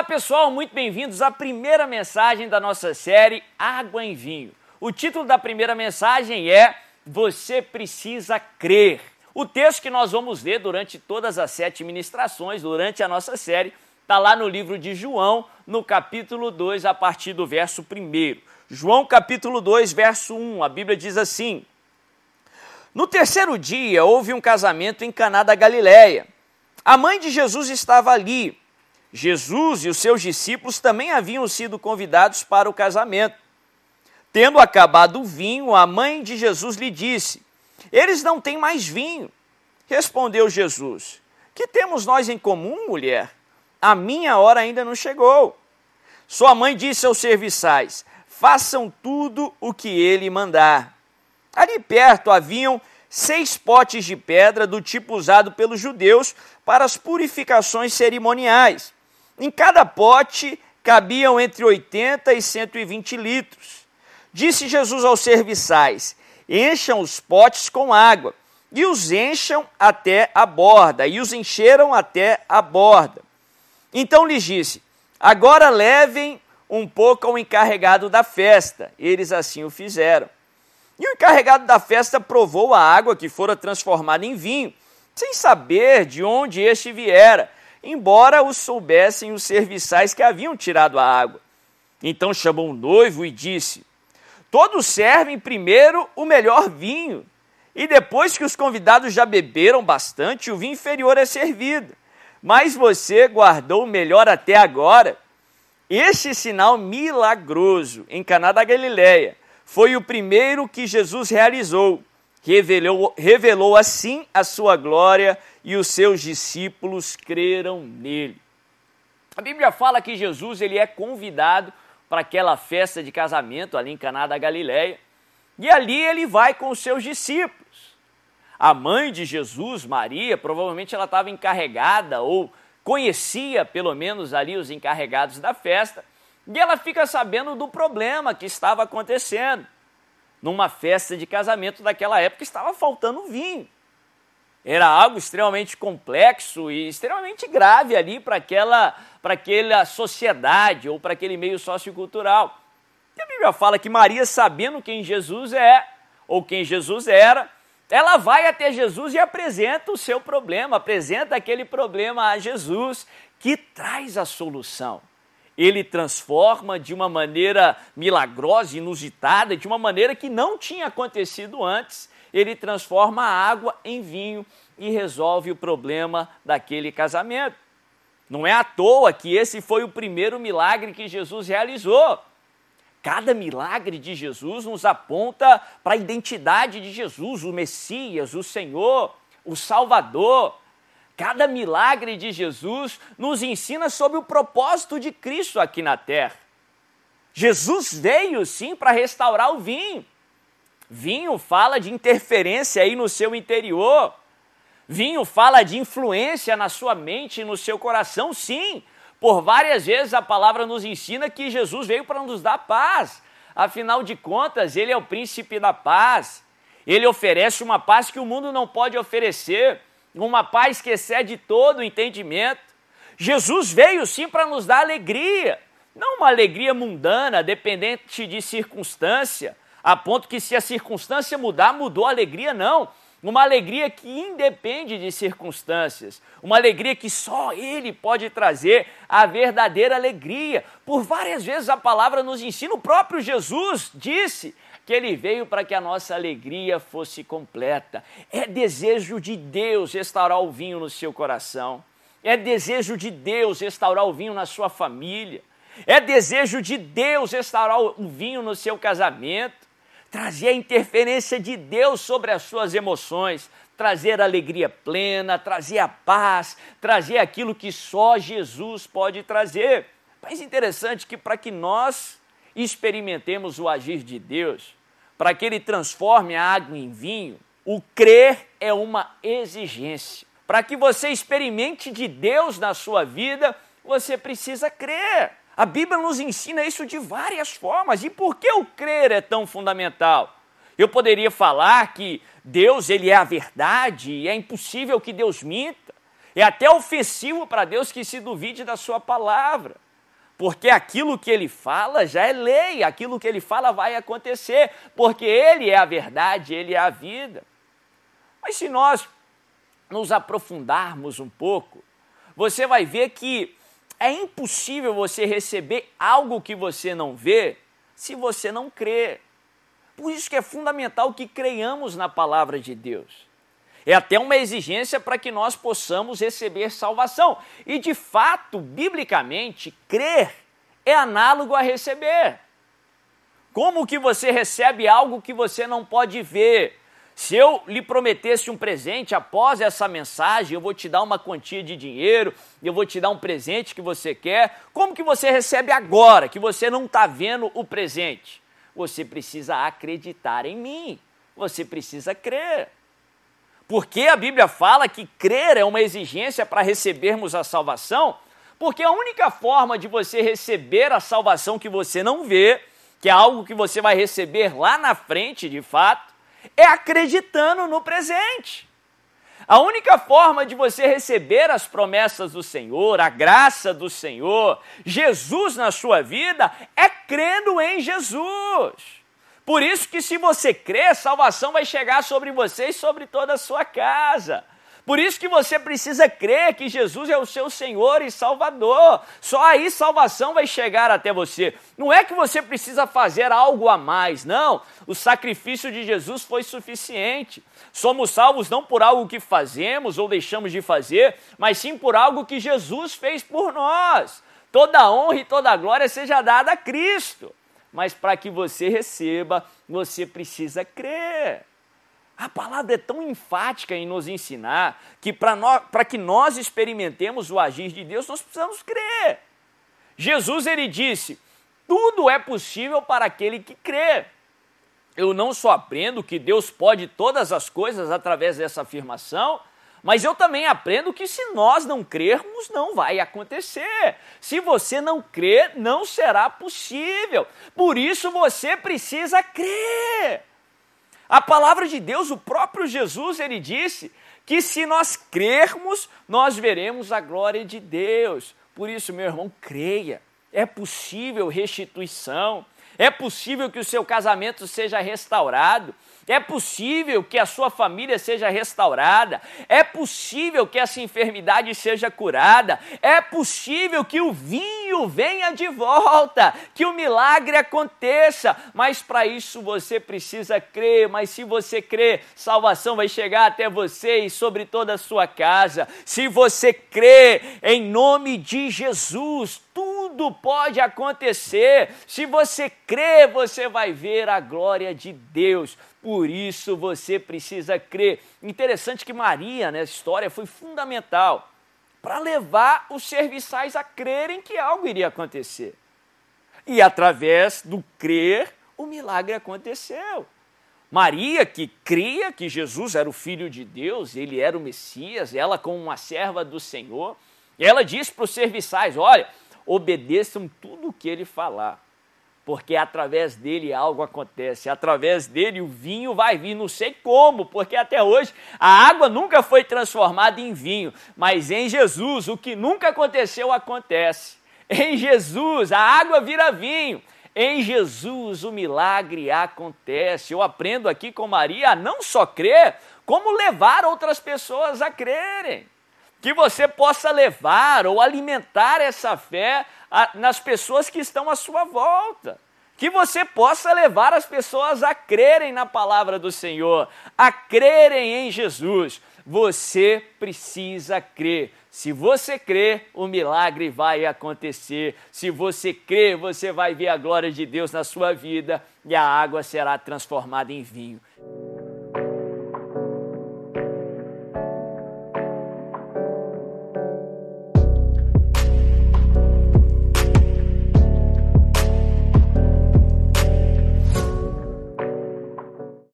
Olá pessoal, muito bem-vindos à primeira mensagem da nossa série Água em Vinho. O título da primeira mensagem é Você Precisa Crer. O texto que nós vamos ler durante todas as sete ministrações, durante a nossa série, está lá no livro de João, no capítulo 2, a partir do verso 1. João capítulo 2, verso 1, a Bíblia diz assim: No terceiro dia houve um casamento em Caná da Galileia. A mãe de Jesus estava ali Jesus e os seus discípulos também haviam sido convidados para o casamento. Tendo acabado o vinho, a mãe de Jesus lhe disse: Eles não têm mais vinho. Respondeu Jesus: Que temos nós em comum, mulher? A minha hora ainda não chegou. Sua mãe disse aos serviçais: Façam tudo o que ele mandar. Ali perto haviam seis potes de pedra do tipo usado pelos judeus para as purificações cerimoniais. Em cada pote cabiam entre 80 e 120 litros. Disse Jesus aos serviçais: Encham os potes com água, e os encham até a borda, e os encheram até a borda. Então lhes disse: Agora levem um pouco ao encarregado da festa. Eles assim o fizeram. E o encarregado da festa provou a água que fora transformada em vinho, sem saber de onde este viera embora o soubessem os serviçais que haviam tirado a água. Então chamou o noivo e disse: Todos servem primeiro o melhor vinho, e depois que os convidados já beberam bastante, o vinho inferior é servido. Mas você guardou o melhor até agora. Este sinal milagroso em Caná da Galileia foi o primeiro que Jesus realizou. Revelou, revelou assim a sua glória e os seus discípulos creram nele. A Bíblia fala que Jesus ele é convidado para aquela festa de casamento ali em Caná da Galileia, e ali ele vai com os seus discípulos. A mãe de Jesus, Maria, provavelmente ela estava encarregada ou conhecia pelo menos ali os encarregados da festa, e ela fica sabendo do problema que estava acontecendo. Numa festa de casamento daquela época estava faltando vinho. Era algo extremamente complexo e extremamente grave ali para aquela, aquela sociedade ou para aquele meio sociocultural. E a Bíblia fala que Maria, sabendo quem Jesus é, ou quem Jesus era, ela vai até Jesus e apresenta o seu problema, apresenta aquele problema a Jesus, que traz a solução. Ele transforma de uma maneira milagrosa, inusitada, de uma maneira que não tinha acontecido antes ele transforma a água em vinho e resolve o problema daquele casamento. Não é à toa que esse foi o primeiro milagre que Jesus realizou. Cada milagre de Jesus nos aponta para a identidade de Jesus, o Messias, o Senhor, o Salvador. Cada milagre de Jesus nos ensina sobre o propósito de Cristo aqui na terra. Jesus veio sim para restaurar o vinho. Vinho fala de interferência aí no seu interior. Vinho fala de influência na sua mente e no seu coração, sim. Por várias vezes a palavra nos ensina que Jesus veio para nos dar paz. Afinal de contas, ele é o príncipe da paz. Ele oferece uma paz que o mundo não pode oferecer, uma paz que excede todo o entendimento. Jesus veio sim para nos dar alegria, não uma alegria mundana, dependente de circunstância, a ponto que se a circunstância mudar, mudou a alegria, não. Uma alegria que independe de circunstâncias, uma alegria que só Ele pode trazer a verdadeira alegria. Por várias vezes a palavra nos ensina, o próprio Jesus disse que Ele veio para que a nossa alegria fosse completa. É desejo de Deus restaurar o vinho no seu coração, é desejo de Deus restaurar o vinho na sua família, é desejo de Deus restaurar o vinho no seu casamento trazer a interferência de Deus sobre as suas emoções, trazer alegria plena, trazer a paz, trazer aquilo que só Jesus pode trazer. Mas interessante que para que nós experimentemos o agir de Deus, para que ele transforme a água em vinho, o crer é uma exigência. Para que você experimente de Deus na sua vida, você precisa crer. A Bíblia nos ensina isso de várias formas. E por que o crer é tão fundamental? Eu poderia falar que Deus ele é a verdade e é impossível que Deus minta. É até ofensivo para Deus que se duvide da sua palavra. porque aquilo que ele fala já é lei, aquilo que ele fala vai acontecer, porque ele é a verdade, ele é a vida. Mas se nós nos aprofundarmos um pouco, você vai ver que é impossível você receber algo que você não vê se você não crer. Por isso que é fundamental que creiamos na palavra de Deus. É até uma exigência para que nós possamos receber salvação. E de fato, biblicamente, crer é análogo a receber. Como que você recebe algo que você não pode ver? Se eu lhe prometesse um presente após essa mensagem, eu vou te dar uma quantia de dinheiro, eu vou te dar um presente que você quer, como que você recebe agora, que você não está vendo o presente? Você precisa acreditar em mim, você precisa crer. Porque a Bíblia fala que crer é uma exigência para recebermos a salvação? Porque a única forma de você receber a salvação que você não vê, que é algo que você vai receber lá na frente de fato, é acreditando no presente. A única forma de você receber as promessas do Senhor, a graça do Senhor, Jesus na sua vida, é crendo em Jesus. Por isso que se você crer, salvação vai chegar sobre você e sobre toda a sua casa. Por isso que você precisa crer que Jesus é o seu Senhor e Salvador. Só aí salvação vai chegar até você. Não é que você precisa fazer algo a mais, não. O sacrifício de Jesus foi suficiente. Somos salvos não por algo que fazemos ou deixamos de fazer, mas sim por algo que Jesus fez por nós. Toda honra e toda glória seja dada a Cristo mas para que você receba, você precisa crer. A palavra é tão enfática em nos ensinar que para que nós experimentemos o agir de Deus, nós precisamos crer. Jesus ele disse: tudo é possível para aquele que crê. Eu não só aprendo que Deus pode todas as coisas através dessa afirmação, mas eu também aprendo que se nós não crermos, não vai acontecer. Se você não crer, não será possível. Por isso você precisa crer. A palavra de Deus, o próprio Jesus, ele disse que se nós crermos, nós veremos a glória de Deus. Por isso, meu irmão, creia. É possível restituição. É possível que o seu casamento seja restaurado. É possível que a sua família seja restaurada. É possível que essa enfermidade seja curada. É possível que o vinho venha de volta, que o milagre aconteça. Mas para isso você precisa crer. Mas se você crer, salvação vai chegar até você e sobre toda a sua casa. Se você crer em nome de Jesus, tudo pode acontecer. Se você crer, você vai ver a glória de Deus. Por isso você precisa crer. Interessante que Maria, nessa história, foi fundamental para levar os serviçais a crerem que algo iria acontecer. E através do crer, o milagre aconteceu. Maria, que cria que Jesus era o Filho de Deus, ele era o Messias, ela, como uma serva do Senhor, ela disse para os serviçais: Olha, obedeçam tudo o que ele falar porque através dele algo acontece, através dele o vinho vai vir, não sei como, porque até hoje a água nunca foi transformada em vinho, mas em Jesus o que nunca aconteceu acontece. Em Jesus a água vira vinho. Em Jesus o milagre acontece. Eu aprendo aqui com Maria a não só crer, como levar outras pessoas a crerem. Que você possa levar ou alimentar essa fé nas pessoas que estão à sua volta. Que você possa levar as pessoas a crerem na palavra do Senhor, a crerem em Jesus. Você precisa crer. Se você crer, o milagre vai acontecer. Se você crer, você vai ver a glória de Deus na sua vida e a água será transformada em vinho.